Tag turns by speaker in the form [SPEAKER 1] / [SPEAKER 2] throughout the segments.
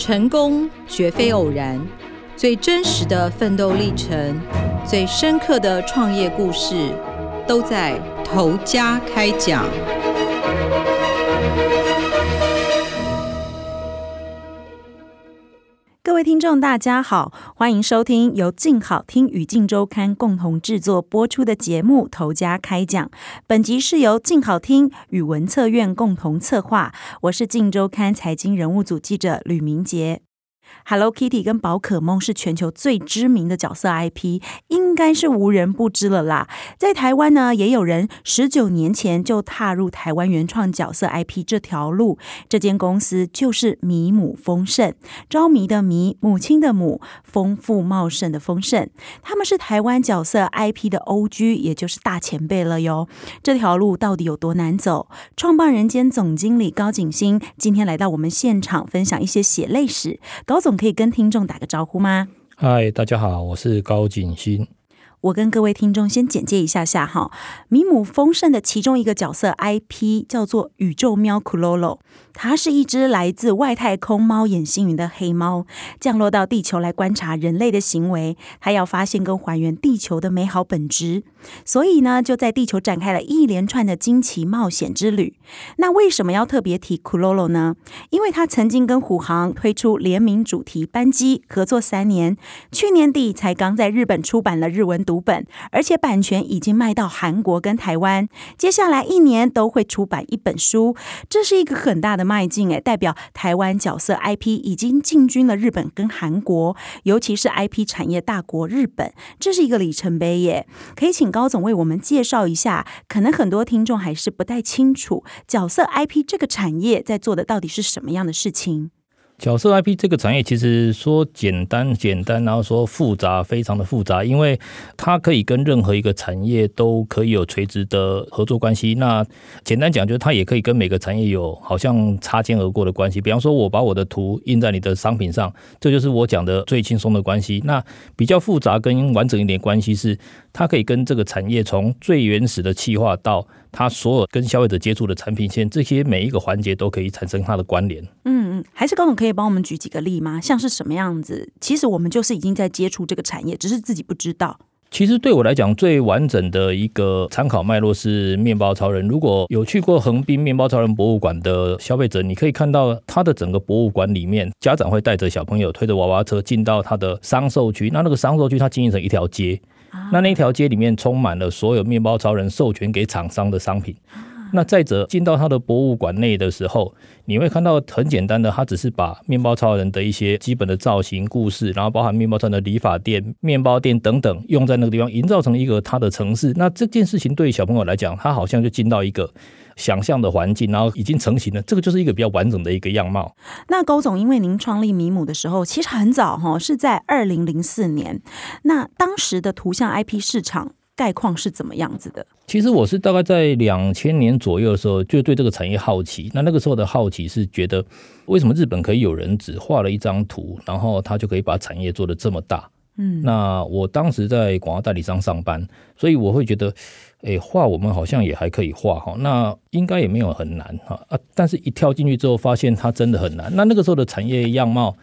[SPEAKER 1] 成功绝非偶然，最真实的奋斗历程，最深刻的创业故事，都在头家开
[SPEAKER 2] 讲。位听众，大家好，欢迎收听由静好听与静周刊共同制作播出的节目《投家开讲》。本集是由静好听与文策院共同策划，我是静周刊财经人物组记者吕明杰。Hello Kitty 跟宝可梦是全球最知名的角色 IP，应该是无人不知了啦。在台湾呢，也有人十九年前就踏入台湾原创角色 IP 这条路。这间公司就是米姆丰盛，着迷的迷，母亲的母，丰富茂盛的丰盛。他们是台湾角色 IP 的 OG，也就是大前辈了哟。这条路到底有多难走？创办人兼总经理高景星今天来到我们现场，分享一些血泪史。高总可以跟听众打个招呼吗？
[SPEAKER 3] 嗨，大家好，我是高景新。
[SPEAKER 2] 我跟各位听众先简介一下下哈，米姆丰盛的其中一个角色 IP 叫做宇宙喵库洛洛，它是一只来自外太空猫眼星云的黑猫，降落到地球来观察人类的行为，它要发现跟还原地球的美好本质，所以呢，就在地球展开了一连串的惊奇冒险之旅。那为什么要特别提库洛洛呢？因为它曾经跟虎航推出联名主题班机合作三年，去年底才刚在日本出版了日文读本，而且版权已经卖到韩国跟台湾，接下来一年都会出版一本书，这是一个很大的的迈进诶，代表台湾角色 IP 已经进军了日本跟韩国，尤其是 IP 产业大国日本，这是一个里程碑耶。可以请高总为我们介绍一下，可能很多听众还是不太清楚角色 IP 这个产业在做的到底是什么样的事情。
[SPEAKER 3] 角色 IP 这个产业其实说简单简单，然后说复杂非常的复杂，因为它可以跟任何一个产业都可以有垂直的合作关系。那简单讲，就是它也可以跟每个产业有好像擦肩而过的关系。比方说，我把我的图印在你的商品上，这就是我讲的最轻松的关系。那比较复杂跟完整一点关系是，它可以跟这个产业从最原始的企划到它所有跟消费者接触的产品线，这些每一个环节都可以产生它的关联。
[SPEAKER 2] 嗯嗯，还是高总可以帮我们举几个例吗？像是什么样子？其实我们就是已经在接触这个产业，只是自己不知道。
[SPEAKER 3] 其实对我来讲，最完整的一个参考脉络是面包超人。如果有去过横滨面包超人博物馆的消费者，你可以看到它的整个博物馆里面，家长会带着小朋友推着娃娃车进到它的商售区。那那个商售区它经营成一条街。那那条街里面充满了所有面包超人授权给厂商的商品。那再者进到他的博物馆内的时候，你会看到很简单的，他只是把面包超人的一些基本的造型、故事，然后包含面包超人的理发店、面包店等等，用在那个地方，营造成一个他的城市。那这件事情对于小朋友来讲，他好像就进到一个想象的环境，然后已经成型了。这个就是一个比较完整的一个样貌。
[SPEAKER 2] 那高总，因为您创立米姆的时候，其实很早哈，是在二零零四年。那当时的图像 IP 市场。概况是怎么样子的？
[SPEAKER 3] 其实我是大概在两千年左右的时候，就对这个产业好奇。那那个时候的好奇是觉得，为什么日本可以有人只画了一张图，然后他就可以把产业做得这么大？嗯，那我当时在广告代理商上班，所以我会觉得，哎，画我们好像也还可以画哈，那应该也没有很难哈啊。但是一跳进去之后，发现它真的很难。那那个时候的产业样貌。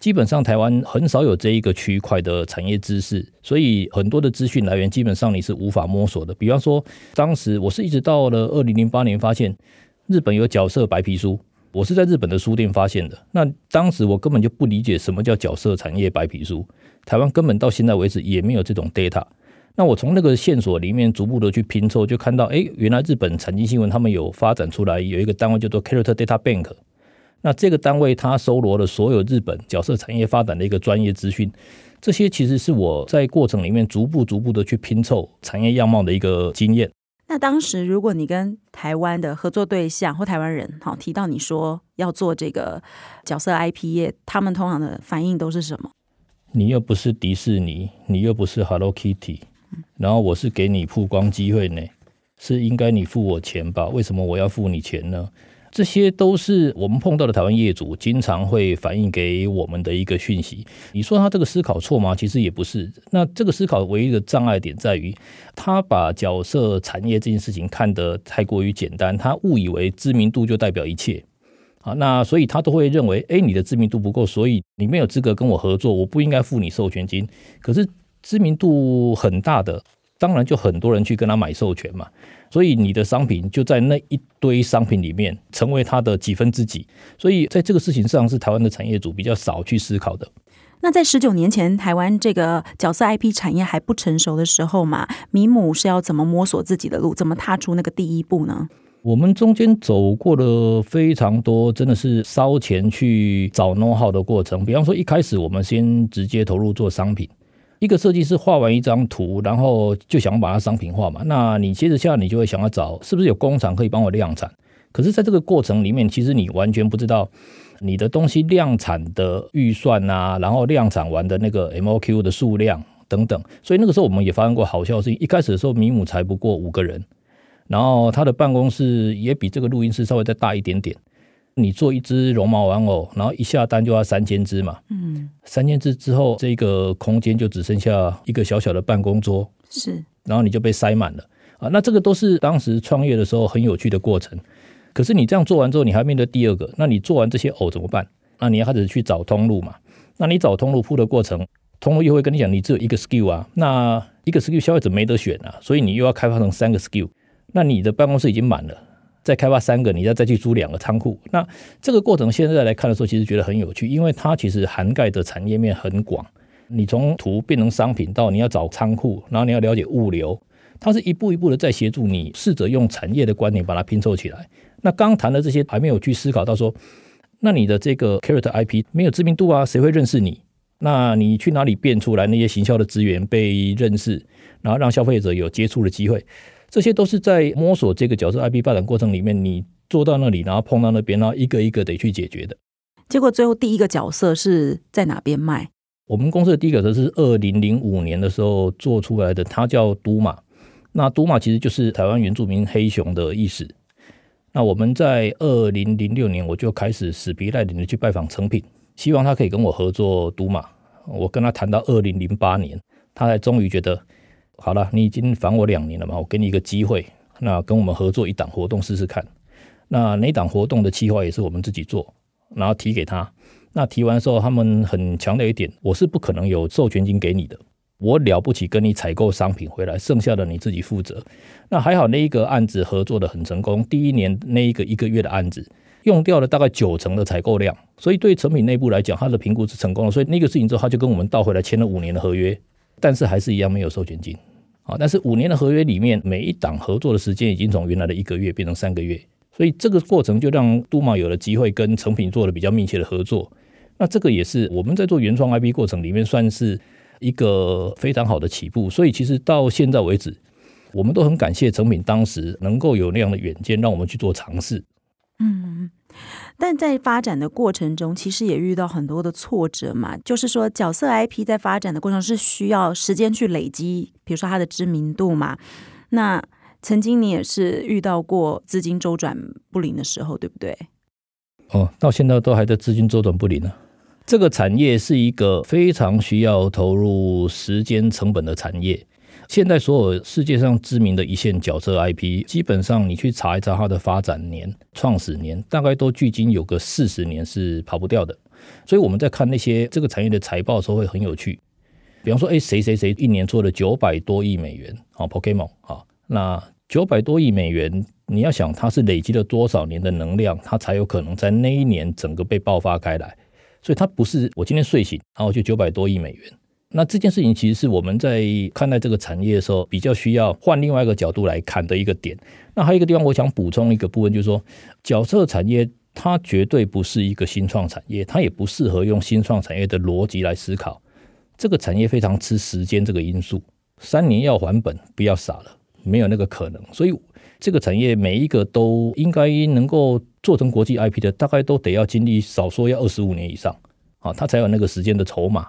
[SPEAKER 3] 基本上台湾很少有这一个区块的产业知识，所以很多的资讯来源基本上你是无法摸索的。比方说，当时我是一直到了二零零八年发现日本有角色白皮书，我是在日本的书店发现的。那当时我根本就不理解什么叫角色产业白皮书，台湾根本到现在为止也没有这种 data。那我从那个线索里面逐步的去拼凑，就看到，哎，原来日本产经新闻他们有发展出来有一个单位叫做 Character Data Bank。那这个单位它收罗了所有日本角色产业发展的一个专业资讯，这些其实是我在过程里面逐步逐步的去拼凑产业样貌的一个经验。
[SPEAKER 2] 那当时如果你跟台湾的合作对象或台湾人好提到你说要做这个角色 IP 业，他们通常的反应都是什么？
[SPEAKER 3] 你又不是迪士尼，你又不是 Hello Kitty，然后我是给你曝光机会呢，是应该你付我钱吧？为什么我要付你钱呢？这些都是我们碰到的台湾业主经常会反映给我们的一个讯息。你说他这个思考错吗？其实也不是。那这个思考唯一的障碍点在于，他把角色产业这件事情看得太过于简单，他误以为知名度就代表一切。啊，那所以他都会认为，哎，你的知名度不够，所以你没有资格跟我合作，我不应该付你授权金。可是知名度很大的，当然就很多人去跟他买授权嘛，所以你的商品就在那一堆商品里面成为他的几分之几。所以在这个事情上，是台湾的产业主比较少去思考的。
[SPEAKER 2] 那在十九年前，台湾这个角色 IP 产业还不成熟的时候嘛，米姆是要怎么摸索自己的路，怎么踏出那个第一步呢？
[SPEAKER 3] 我们中间走过了非常多，真的是烧钱去找 know how 的过程。比方说，一开始我们先直接投入做商品，一个设计师画完一张图，然后就想把它商品化嘛。那你接着下来，你就会想要找是不是有工厂可以帮我量产。可是，在这个过程里面，其实你完全不知道你的东西量产的预算啊，然后量产完的那个 MOQ 的数量等等。所以那个时候，我们也发生过好笑的事情。一开始的时候，米姆才不过五个人。然后他的办公室也比这个录音室稍微再大一点点。你做一只绒毛玩偶，然后一下单就要三千只嘛。嗯。三千只之后，这个空间就只剩下一个小小的办公桌。
[SPEAKER 2] 是。然
[SPEAKER 3] 后你就被塞满了啊！那这个都是当时创业的时候很有趣的过程。可是你这样做完之后，你还面对第二个。那你做完这些偶怎么办？那你要开始去找通路嘛。那你找通路铺的过程，通路又会跟你讲，你只有一个 SKU 啊。那一个 SKU 消费者没得选啊，所以你又要开发成三个 SKU。那你的办公室已经满了，再开发三个，你要再去租两个仓库。那这个过程现在来看的时候，其实觉得很有趣，因为它其实涵盖的产业面很广。你从图变成商品，到你要找仓库，然后你要了解物流，它是一步一步的在协助你，试着用产业的观点把它拼凑起来。那刚谈的这些还没有去思考到说，那你的这个 character IP 没有知名度啊，谁会认识你？那你去哪里变出来那些行销的资源被认识，然后让消费者有接触的机会？这些都是在摸索这个角色 IP 发展过程里面，你做到那里，然后碰到那边，然后一个一个得去解决的。
[SPEAKER 2] 结果最后第一个角色是在哪边卖？
[SPEAKER 3] 我们公司的第一个角色是二零零五年的时候做出来的，它叫都马。那都马其实就是台湾原住民黑熊的意思。那我们在二零零六年我就开始死皮赖脸的去拜访成品，希望他可以跟我合作都马。我跟他谈到二零零八年，他才终于觉得。好了，你已经烦我两年了嘛，我给你一个机会，那跟我们合作一档活动试试看。那那档活动的企划也是我们自己做，然后提给他。那提完之后，他们很强调一点，我是不可能有授权金给你的，我了不起跟你采购商品回来，剩下的你自己负责。那还好，那一个案子合作的很成功，第一年那一个一个月的案子用掉了大概九成的采购量，所以对成品内部来讲，他的评估是成功的。所以那个事情之后，他就跟我们倒回来签了五年的合约，但是还是一样没有授权金。啊，但是五年的合约里面，每一档合作的时间已经从原来的一个月变成三个月，所以这个过程就让都马有了机会跟成品做了比较密切的合作。那这个也是我们在做原创 IP 过程里面算是一个非常好的起步。所以其实到现在为止，我们都很感谢成品当时能够有那样的远见，让我们去做尝试。
[SPEAKER 2] 嗯。但在发展的过程中，其实也遇到很多的挫折嘛。就是说，角色 IP 在发展的过程是需要时间去累积，比如说它的知名度嘛。那曾经你也是遇到过资金周转不灵的时候，对不对？
[SPEAKER 3] 哦，到现在都还在资金周转不灵呢。这个产业是一个非常需要投入时间成本的产业。现在所有世界上知名的一线角色 IP，基本上你去查一查它的发展年、创始年，大概都距今有个四十年是跑不掉的。所以我们在看那些这个产业的财报的时候会很有趣。比方说，哎，谁谁谁一年做了九百多亿美元，好，Pokémon，好，那九百多亿美元，你要想它是累积了多少年的能量，它才有可能在那一年整个被爆发开来。所以它不是我今天睡醒，然后就九百多亿美元。那这件事情其实是我们在看待这个产业的时候，比较需要换另外一个角度来看的一个点。那还有一个地方，我想补充一个部分，就是说，角色产业它绝对不是一个新创产业，它也不适合用新创产业的逻辑来思考。这个产业非常吃时间这个因素，三年要还本，不要傻了，没有那个可能。所以这个产业每一个都应该能够做成国际 IP 的，大概都得要经历少说要二十五年以上啊，它才有那个时间的筹码。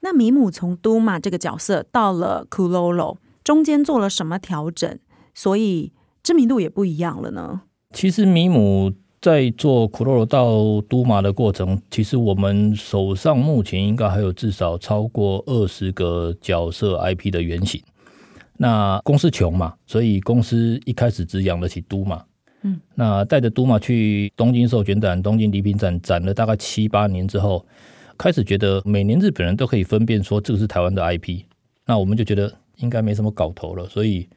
[SPEAKER 2] 那米姆从都马这个角色到了 Kulolo，中间做了什么调整？所以知名度也不一样了呢？
[SPEAKER 3] 其实米姆在做 Kulolo 到都马的过程，其实我们手上目前应该还有至少超过二十个角色 IP 的原型。那公司穷嘛，所以公司一开始只养得起都马。嗯，那带着都马去东京授权展、东京礼品展展了大概七八年之后，开始觉得每年日本人都可以分辨说这个是台湾的 IP，那我们就觉得应该没什么搞头了，所以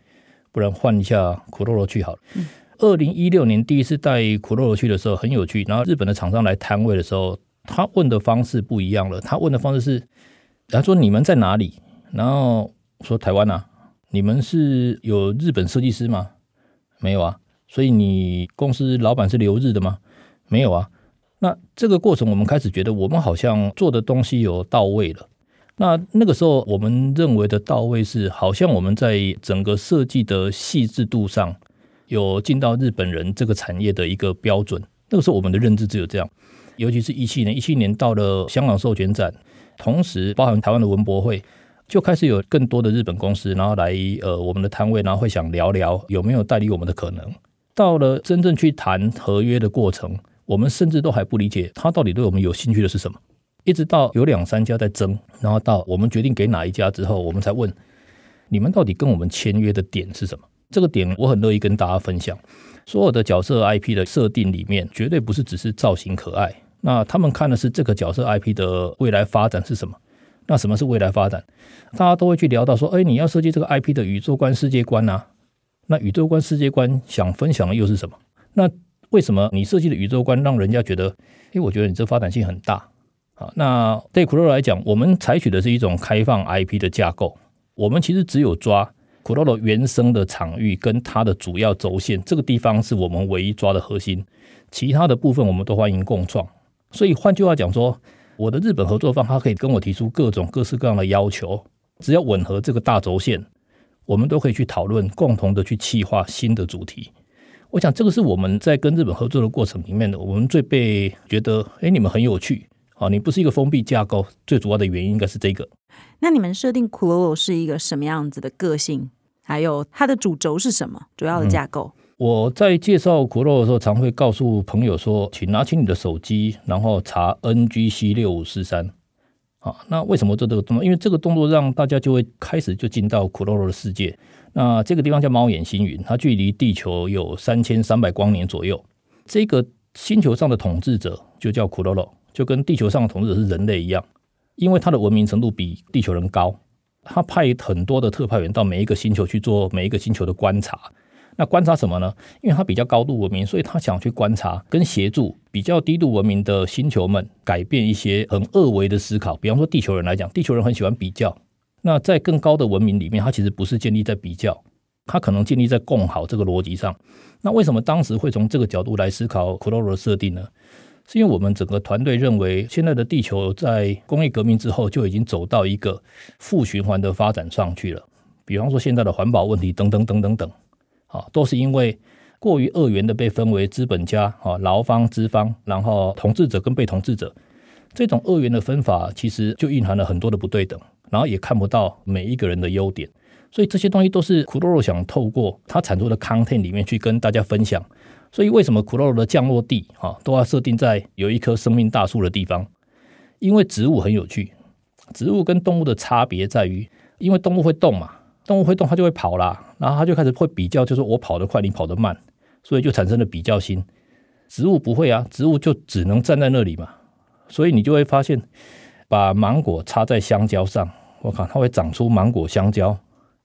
[SPEAKER 3] 不然换一下 Kuroro 去好了。二零一六年第一次带 Kuroro 去的时候很有趣，然后日本的厂商来摊位的时候，他问的方式不一样了。他问的方式是，他说你们在哪里？然后说台湾啊，你们是有日本设计师吗？没有啊。所以你公司老板是留日的吗？没有啊。那这个过程我们开始觉得我们好像做的东西有到位了。那那个时候我们认为的到位是，好像我们在整个设计的细致度上有进到日本人这个产业的一个标准。那个时候我们的认知只有这样。尤其是一七年，一七年到了香港授权展，同时包含台湾的文博会，就开始有更多的日本公司，然后来呃我们的摊位，然后会想聊聊有没有代理我们的可能。到了真正去谈合约的过程，我们甚至都还不理解他到底对我们有兴趣的是什么。一直到有两三家在争，然后到我们决定给哪一家之后，我们才问你们到底跟我们签约的点是什么？这个点我很乐意跟大家分享。所有的角色 IP 的设定里面，绝对不是只是造型可爱。那他们看的是这个角色 IP 的未来发展是什么？那什么是未来发展？大家都会去聊到说，哎，你要设计这个 IP 的宇宙观、世界观啊。那宇宙观、世界观想分享的又是什么？那为什么你设计的宇宙观让人家觉得，诶，我觉得你这发展性很大啊？那对 Kuro 来讲，我们采取的是一种开放 IP 的架构。我们其实只有抓 Kuroro 原生的场域跟它的主要轴线，这个地方是我们唯一抓的核心。其他的部分我们都欢迎共创。所以换句话讲说，我的日本合作方他可以跟我提出各种各式各样的要求，只要吻合这个大轴线。我们都可以去讨论，共同的去企划新的主题。我想这个是我们在跟日本合作的过程里面的，我们最被觉得，哎，你们很有趣啊！你不是一个封闭架构，最主要的原因应该是这个。
[SPEAKER 2] 那你们设定 Kuroro 是一个什么样子的个性？还有它的主轴是什么？主要的架构？
[SPEAKER 3] 嗯，我在介绍 Kuroro 的时候，常会告诉朋友说，请拿起你的手机，然后查 NGC 六五四三。啊，那为什么做这个动作？因为这个动作让大家就会开始就进到 Kuroro 的世界。那这个地方叫猫眼星云，它距离地球有三千三百光年左右。这个星球上的统治者就叫 Kuroro，就跟地球上的统治者是人类一样，因为他的文明程度比地球人高，他派很多的特派员到每一个星球去做每一个星球的观察。那观察什么呢？因为他比较高度文明，所以他想去观察跟协助比较低度文明的星球们改变一些很二维的思考。比方说地球人来讲，地球人很喜欢比较。那在更高的文明里面，它其实不是建立在比较，它可能建立在共好这个逻辑上。那为什么当时会从这个角度来思考 Kuroro 的设定呢？是因为我们整个团队认为，现在的地球在工业革命之后就已经走到一个负循环的发展上去了。比方说现在的环保问题等等等等等。啊，都是因为过于二元的被分为资本家、啊劳方、资方，然后统治者跟被统治者，这种二元的分法其实就蕴含了很多的不对等，然后也看不到每一个人的优点，所以这些东西都是 Kuroro 想透过他产出的 content 里面去跟大家分享。所以为什么 Kuroro 的降落地啊都要设定在有一棵生命大树的地方？因为植物很有趣，植物跟动物的差别在于，因为动物会动嘛。动物会动，它就会跑啦，然后它就开始会比较，就是我跑得快，你跑得慢，所以就产生了比较心。植物不会啊，植物就只能站在那里嘛，所以你就会发现，把芒果插在香蕉上，我靠，它会长出芒果香蕉。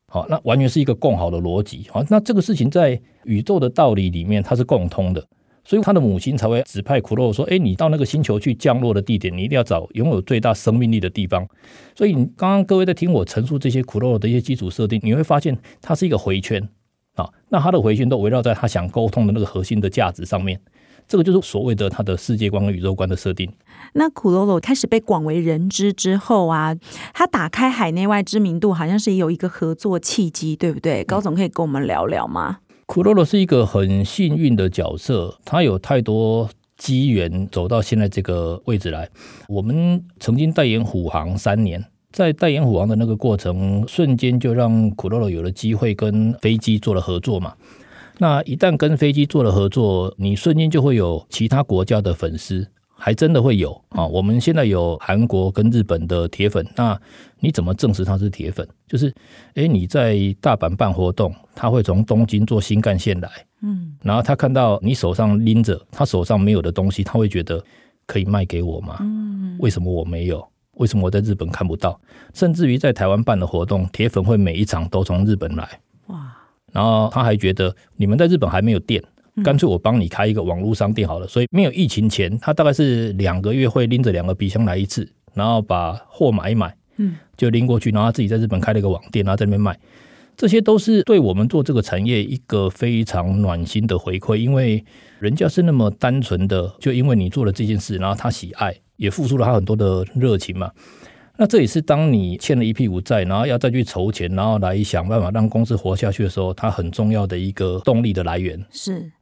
[SPEAKER 3] 好，那完全是一个共好的逻辑。好，那这个事情在宇宙的道理里面，它是共通的。所以他的母亲才会指派库洛说：“哎，你到那个星球去降落的地点，你一定要找拥有最大生命力的地方。”所以，你刚刚各位在听我陈述这些库洛的一些基础设定，你会发现它是一个回圈啊。那它的回圈都围绕在他想沟通的那个核心的价值上面。这个就是所谓的他的世界观和宇宙观的设定。
[SPEAKER 2] 那库洛洛开始被广为人知之后啊，他打开海内外知名度，好像是有一个合作契机，对不对？高总可以跟我们聊聊吗
[SPEAKER 3] ？Kuroro 是一个很幸运的角色，他有太多机缘走到现在这个位置来。我们曾经代言虎航三年，在代言虎航的那个过程，瞬间就让 Kuroro 有了机会跟飞机做了合作嘛。那一旦跟飞机做了合作，你瞬间就会有其他国家的粉丝，还真的会有啊！我们现在有韩国跟日本的铁粉，那你怎么证实他是铁粉？就是，诶，你在大阪办活动，他会从东京坐新干线来，嗯，然后他看到你手上拎着他手上没有的东西，他会觉得可以卖给我吗？嗯，为什么我没有？为什么我在日本看不到？甚至于在台湾办的活动，铁粉会每一场都从日本来，哇！然后他还觉得你们在日本还没有店。干脆我帮你开一个网络商店好了，所以没有疫情前，他大概是两个月会拎着两个皮箱来一次，然后把货买一买，嗯，就拎过去，然后他自己在日本开了一个网店，然后在那边卖，这些都是对我们做这个产业一个非常暖心的回馈，因为人家是那么单纯的，就因为你做了这件事，然后他喜爱，也付出了他很多的热情嘛。那这也是当你欠了一屁股债，然后要再去筹钱，然后来想办法让公司活下去的时候，它很重要的一个动力的来源。
[SPEAKER 2] 是。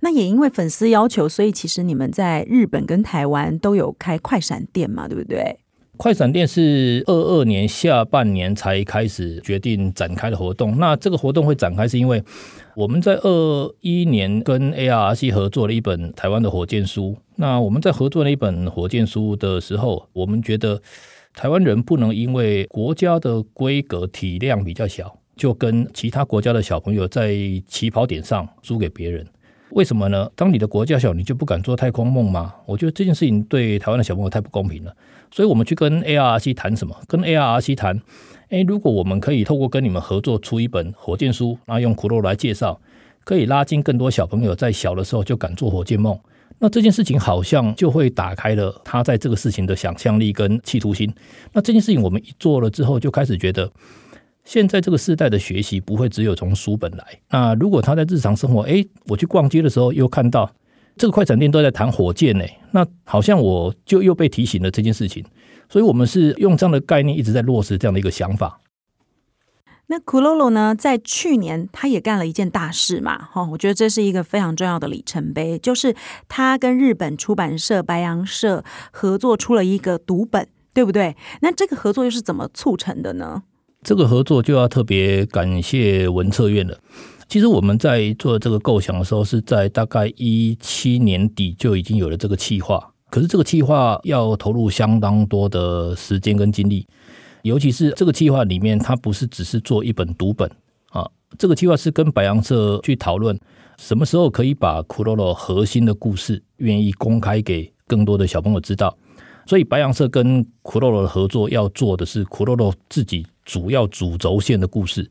[SPEAKER 2] 那也因为粉丝要求，所以其实你们在日本跟台湾都有开快闪店嘛，对不对？
[SPEAKER 3] 快闪店是二二年下半年才开始决定展开的活动。那这个活动会展开，是因为我们在二一年跟 ARRC 合作了一本台湾的火箭书。那我们在合作那一本火箭书的时候，我们觉得台湾人不能因为国家的规格体量比较小，就跟其他国家的小朋友在起跑点上输给别人。为什么呢？当你的国家小，你就不敢做太空梦吗？我觉得这件事情对台湾的小朋友太不公平了。所以我们去跟 ARRC 谈什么？跟 ARRC 谈，诶，如果我们可以透过跟你们合作出一本火箭书，然后用 Kuroro 来介绍，可以拉近更多小朋友在小的时候就敢做火箭梦，那这件事情好像就会打开了他在这个事情的想象力跟企图心。那这件事情我们一做了之后，就开始觉得。现在这个时代的学习不会只有从书本来。那如果他在日常生活，诶，我去逛街的时候又看到这个快餐店都在谈火箭呢，那好像我就又被提醒了这件事情。所以，我们是用这样的概念一直在落实这样的一个想法。
[SPEAKER 2] 那 Kuroro 呢，在去年他也干了一件大事嘛，哈，我觉得这是一个非常重要的里程碑，就是他跟日本出版社白羊社合作出了一个读本，对不对？那这个合作又是怎么促成的呢？
[SPEAKER 3] 这个合作就要特别感谢文策院了。其实我们在做这个构想的时候，是在大概一七年底就已经有了这个计划。可是这个计划要投入相当多的时间跟精力，尤其是这个计划里面，它不是只是做一本读本啊。这个计划是跟白羊社去讨论，什么时候可以把 Kuroro 核心的故事愿意公开给更多的小朋友知道。所以白羊社跟 Kuroro 的合作要做的是 Kuroro 自己。主要主轴线的故事，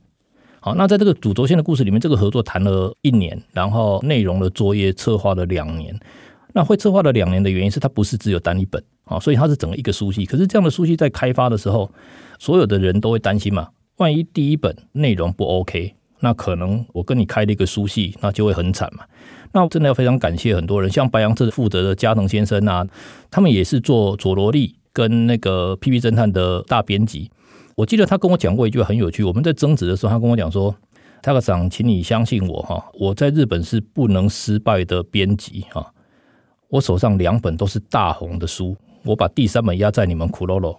[SPEAKER 3] 好，那在这个主轴线的故事里面，这个合作谈了一年，然后内容的作业策划了两年。那会策划了两年的原因是，它不是只有单一本啊，所以它是整个一个书系。可是这样的书系在开发的时候，所有的人都会担心嘛，万一第一本内容不 OK，那可能我跟你开了一个书系，那就会很惨嘛。那我真的要非常感谢很多人，像白杨社负责的加藤先生啊，他们也是做佐罗利跟那个 P.P. 侦探的大编辑。我记得他跟我讲过一句很有趣，我们在争执的时候，他跟我讲说：“Taka-san，请你相信我哈，我在日本是不能失败的编辑哈，我手上两本都是大红的书，我把第三本压在你们 Kuroro，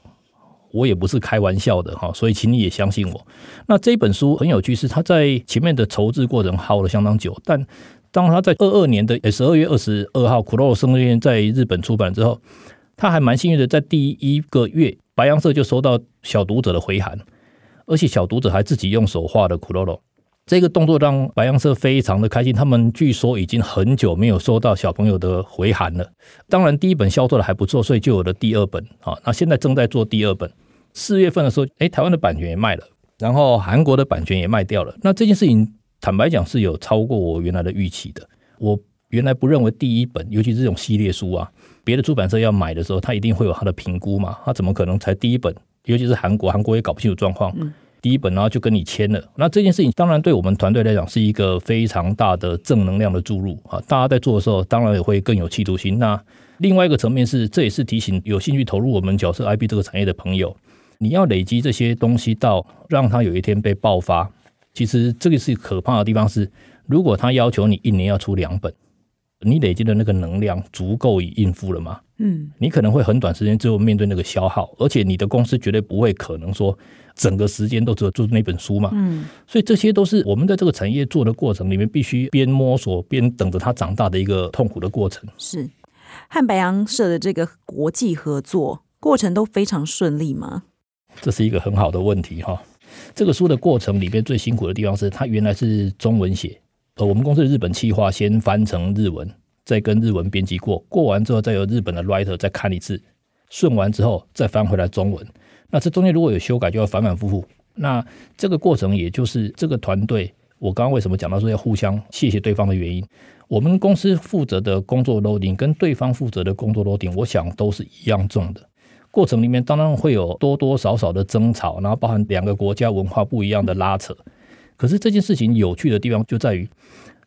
[SPEAKER 3] 我也不是开玩笑的哈，所以请你也相信我。那这本书很有趣，是他在前面的筹制过程耗了相当久，但当他在二二年的十二月二十二号 Kuroro 生日在日本出版之后，他还蛮幸运的，在第一个月。白羊社就收到小读者的回函，而且小读者还自己用手画的 Kuroro，这个动作让白羊社非常的开心。他们据说已经很久没有收到小朋友的回函了。当然，第一本销售的还不错，所以就有了第二本。好，那现在正在做第二本。四月份的时候，哎，台湾的版权也卖了，然后韩国的版权也卖掉了。那这件事情，坦白讲是有超过我原来的预期的。我原来不认为第一本，尤其是这种系列书啊。别的出版社要买的时候，他一定会有他的评估嘛？他怎么可能才第一本？尤其是韩国，韩国也搞不清楚状况。第一本然后就跟你签了，那这件事情当然对我们团队来讲是一个非常大的正能量的注入啊！大家在做的时候，当然也会更有企图心。那另外一个层面是，这也是提醒有兴趣投入我们角色 IP 这个产业的朋友，你要累积这些东西到让它有一天被爆发。其实这个是可怕的地方是，如果他要求你一年要出两本。你累积的那个能量足够以应付了吗？嗯，你可能会很短时间之后面对那个消耗，而且你的公司绝对不会可能说整个时间都只有做那本书嘛。嗯，所以这些都是我们在这个产业做的过程里面必须边摸索边等着它长大的一个痛苦的过程。
[SPEAKER 2] 是。和白羊社的这个国际合作过程都非常顺利吗？
[SPEAKER 3] 这是一个很好的问题哈。这个书的过程里边最辛苦的地方是，它原来是中文写，呃，我们公司的日本企划先翻成日文，再跟日文编辑过，过完之后再由日本的 writer 再看一次，顺完之后再翻回来中文。那这中间如果有修改，就要反反复复。那这个过程，也就是这个团队，我刚刚为什么讲到说要互相谢谢对方的原因。我们公司负责的工作 loading 跟对方负责的工作 loading，我想都是一样重的。过程里面当然会有多多少少的争吵，然后包含两个国家文化不一样的拉扯。可是这件事情有趣的地方就在于，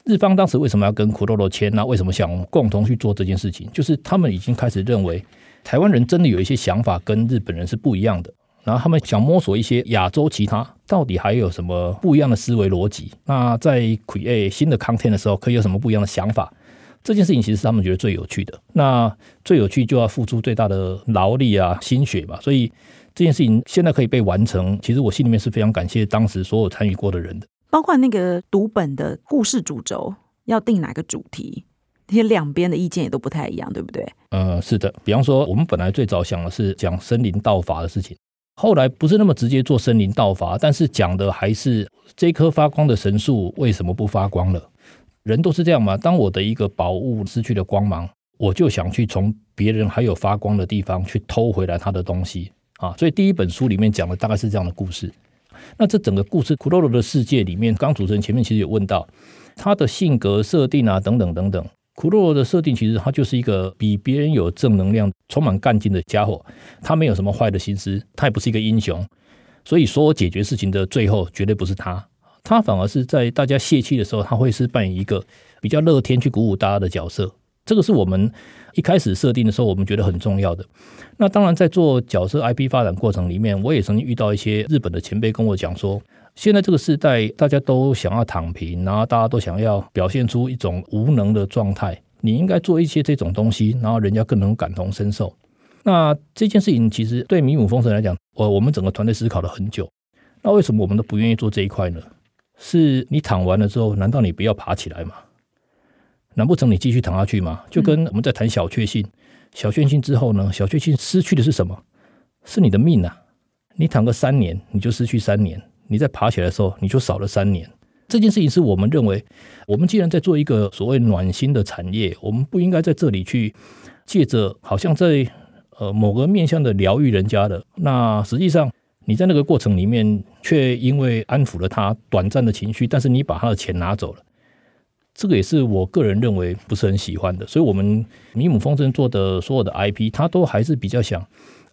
[SPEAKER 3] 日方当时为什么要跟 Kuroro 签？那为什么想共同去做这件事情？就是他们已经开始认为。台湾人真的有一些想法跟日本人是不一样的，然后他们想摸索一些亚洲其他到底还有什么不一样的思维逻辑。那在 create 新的 content 的时候，可以有什么不一样的想法？这件事情其实是他们觉得最有趣的。那最有趣就要付出最大的劳力啊、心血吧。所以这件事情现在可以被完成，其实我心里面是非常感谢当时所有参与过的人的。
[SPEAKER 2] 包括那个读本的故事主轴要定哪个主题？这些两边的意见也都不太一样，对不对？
[SPEAKER 3] 呃，是的。比方说，我们本来最早想的是讲森林盗伐的事情，后来不是那么直接做森林盗伐，但是讲的还是这棵发光的神树为什么不发光了？人都是这样嘛。当我的一个宝物失去了光芒，我就想去从别人还有发光的地方去偷回来他的东西啊。所以第一本书里面讲的大概是这样的故事。那这整个故事，Kuroro 的世界里面，刚主持人前面其实有问到他的性格设定啊，等等等等。Kuroro 的设定其实他就是一个比别人有正能量、充满干劲的家伙。他没有什么坏的心思，他也不是一个英雄，所以说解决事情的最后绝对不是他。他反而是在大家泄气的时候，他会是扮演一个比较乐天去鼓舞大家的角色。这个是我们一开始设定的时候，我们觉得很重要的。那当然，在做角色 IP 发展过程里面，我也曾经遇到一些日本的前辈跟我讲说。现在这个时代，大家都想要躺平，然后大家都想要表现出一种无能的状态。你应该做一些这种东西，然后人家更能感同身受。那这件事情其实对米姆风神来讲，我我们整个团队思考了很久。那为什么我们都不愿意做这一块呢？是你躺完了之后，难道你不要爬起来吗？难不成你继续躺下去吗？就跟我们在谈小确幸，小确幸之后呢？小确幸失去的是什么？是你的命啊！你躺个三年，你就失去三年。你在爬起来的时候，你就少了三年。这件事情是我们认为，我们既然在做一个所谓暖心的产业，我们不应该在这里去借着好像在呃某个面向的疗愈人家的。那实际上你在那个过程里面，却因为安抚了他短暂的情绪，但是你把他的钱拿走了。这个也是我个人认为不是很喜欢的。所以，我们米姆风筝做的所有的 IP，他都还是比较想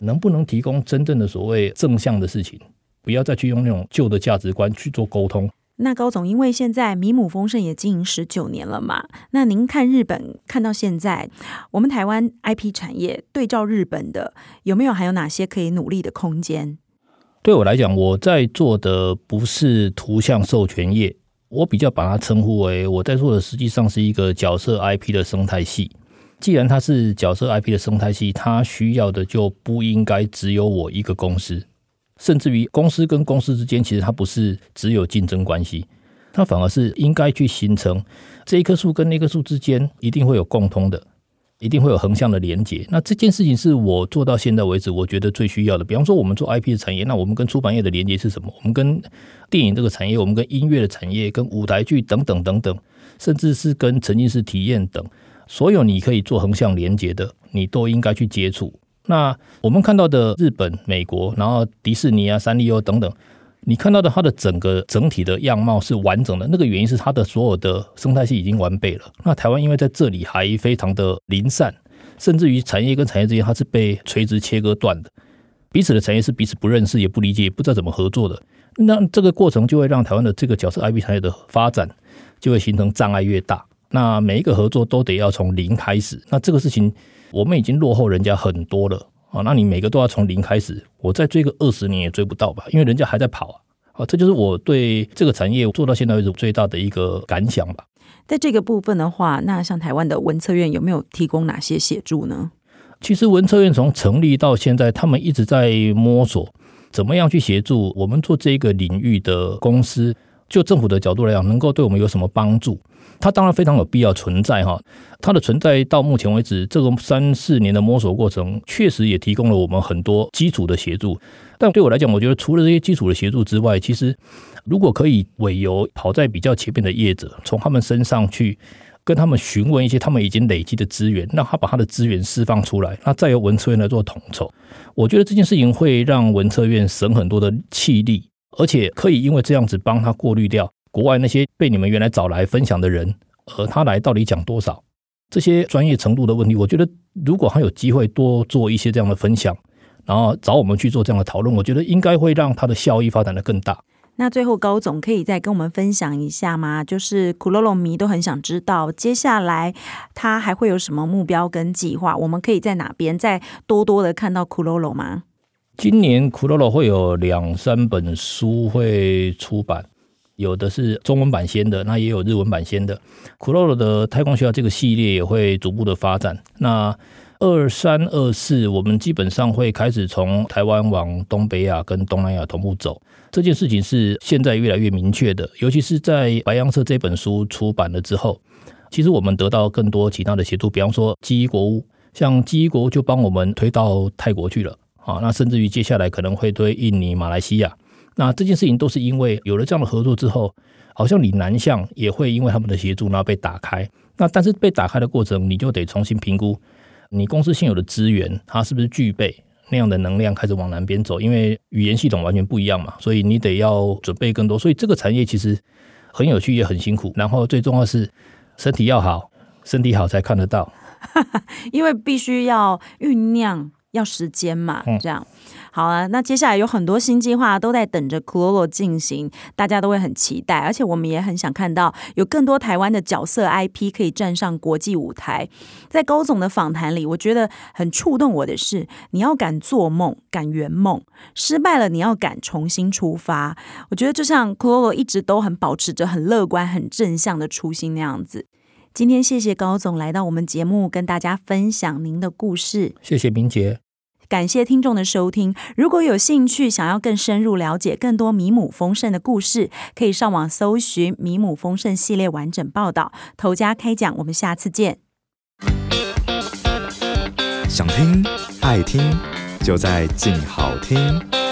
[SPEAKER 3] 能不能提供真正的所谓正向的事情。不要再去用那种旧的价值观去做沟通。
[SPEAKER 2] 那高总，因为现在米姆丰盛也经营十九年了嘛，那您看日本看到现在，我们台湾 IP 产业对照日本的，有没有还有哪些可以努力的空间？
[SPEAKER 3] 对我来讲，我在做的不是图像授权业，我比较把它称呼为我在做的，实际上是一个角色 IP 的生态系。既然它是角色 IP 的生态系，它需要的就不应该只有我一个公司。甚至于公司跟公司之间，其实它不是只有竞争关系，它反而是应该去形成这一棵树跟那棵树之间一定会有共通的，一定会有横向的连接。那这件事情是我做到现在为止，我觉得最需要的。比方说，我们做 IP 的产业，那我们跟出版业的连接是什么？我们跟电影这个产业，我们跟音乐的产业，跟舞台剧等等等等，甚至是跟沉浸式体验等，所有你可以做横向连接的，你都应该去接触。那我们看到的日本、美国，然后迪士尼啊、三丽鸥等等，你看到的它的整个整体的样貌是完整的。那个原因是它的所有的生态系已经完备了。那台湾因为在这里还非常的零散，甚至于产业跟产业之间它是被垂直切割断的，彼此的产业是彼此不认识、也不理解、不知道怎么合作的。那这个过程就会让台湾的这个角色 IP 产业的发展就会形成障碍越大。那每一个合作都得要从零开始。那这个事情。我们已经落后人家很多了啊！那你每个都要从零开始，我再追个二十年也追不到吧？因为人家还在跑啊！啊，这就是我对这个产业做到现在为止最大的一个感想吧。
[SPEAKER 2] 在这个部分的话，那像台湾的文策院有没有提供哪些协助呢？
[SPEAKER 3] 其实文策院从成立到现在，他们一直在摸索怎么样去协助我们做这个领域的公司，就政府的角度来讲，能够对我们有什么帮助？它当然非常有必要存在哈。它的存在到目前为止，这个三四年的摸索过程，确实也提供了我们很多基础的协助。但对我来讲，我觉得除了这些基础的协助之外，其实如果可以委由跑在比较前面的业者，从他们身上去跟他们询问一些他们已经累积的资源，让他把他的资源释放出来，那再由文策院来做统筹。我觉得这件事情会让文策院省很多的气力，而且可以因为这样子帮他过滤掉国外那些被你们原来找来分享的人，而他来到底讲多少这些专业程度的问题。我觉得如果他有机会多做一些这样的分享。然后找我们去做这样的讨论，我觉得应该会让他的效益发展得更大。
[SPEAKER 2] 那最后高总可以再跟我们分享一下吗？就是库洛洛迷都很想知道，接下来他还会有什么目标跟计划？我们可以在哪边再多多的看到库洛洛吗？
[SPEAKER 3] 今年库洛罗会有两三本书会出版，有的是中文版先的，那也有日文版先的。库洛罗的太空学校这个系列也会逐步的发展。那二三二四，我们基本上会开始从台湾往东北亚跟东南亚同步走。这件事情是现在越来越明确的，尤其是在白羊社这本书出版了之后，其实我们得到更多其他的协助，比方说记忆国屋，像记忆国就帮我们推到泰国去了啊，那甚至于接下来可能会对印尼、马来西亚。那这件事情都是因为有了这样的合作之后，好像你南向也会因为他们的协助，然后被打开。那但是被打开的过程，你就得重新评估。你公司现有的资源，它是不是具备那样的能量开始往南边走？因为语言系统完全不一样嘛，所以你得要准备更多。所以这个产业其实很有趣，也很辛苦。然后最重要是身体要好，身体好才看得到。
[SPEAKER 2] 因为必须要酝酿，要时间嘛，这样。嗯好啊，那接下来有很多新计划都在等着 Klolo 进行，大家都会很期待，而且我们也很想看到有更多台湾的角色 IP 可以站上国际舞台。在高总的访谈里，我觉得很触动我的是，你要敢做梦，敢圆梦，失败了你要敢重新出发。我觉得就像 Klolo 一直都很保持着很乐观、很正向的初心那样子。今天谢谢高总来到我们节目，跟大家分享您的故事。
[SPEAKER 3] 谢谢明洁。
[SPEAKER 2] 感谢听众的收听。如果有兴趣，想要更深入了解更多米姆丰盛的故事，可以上网搜寻《米姆丰盛》系列完整报道。头家开讲，我们下次见。
[SPEAKER 4] 想听爱听，就在静好听。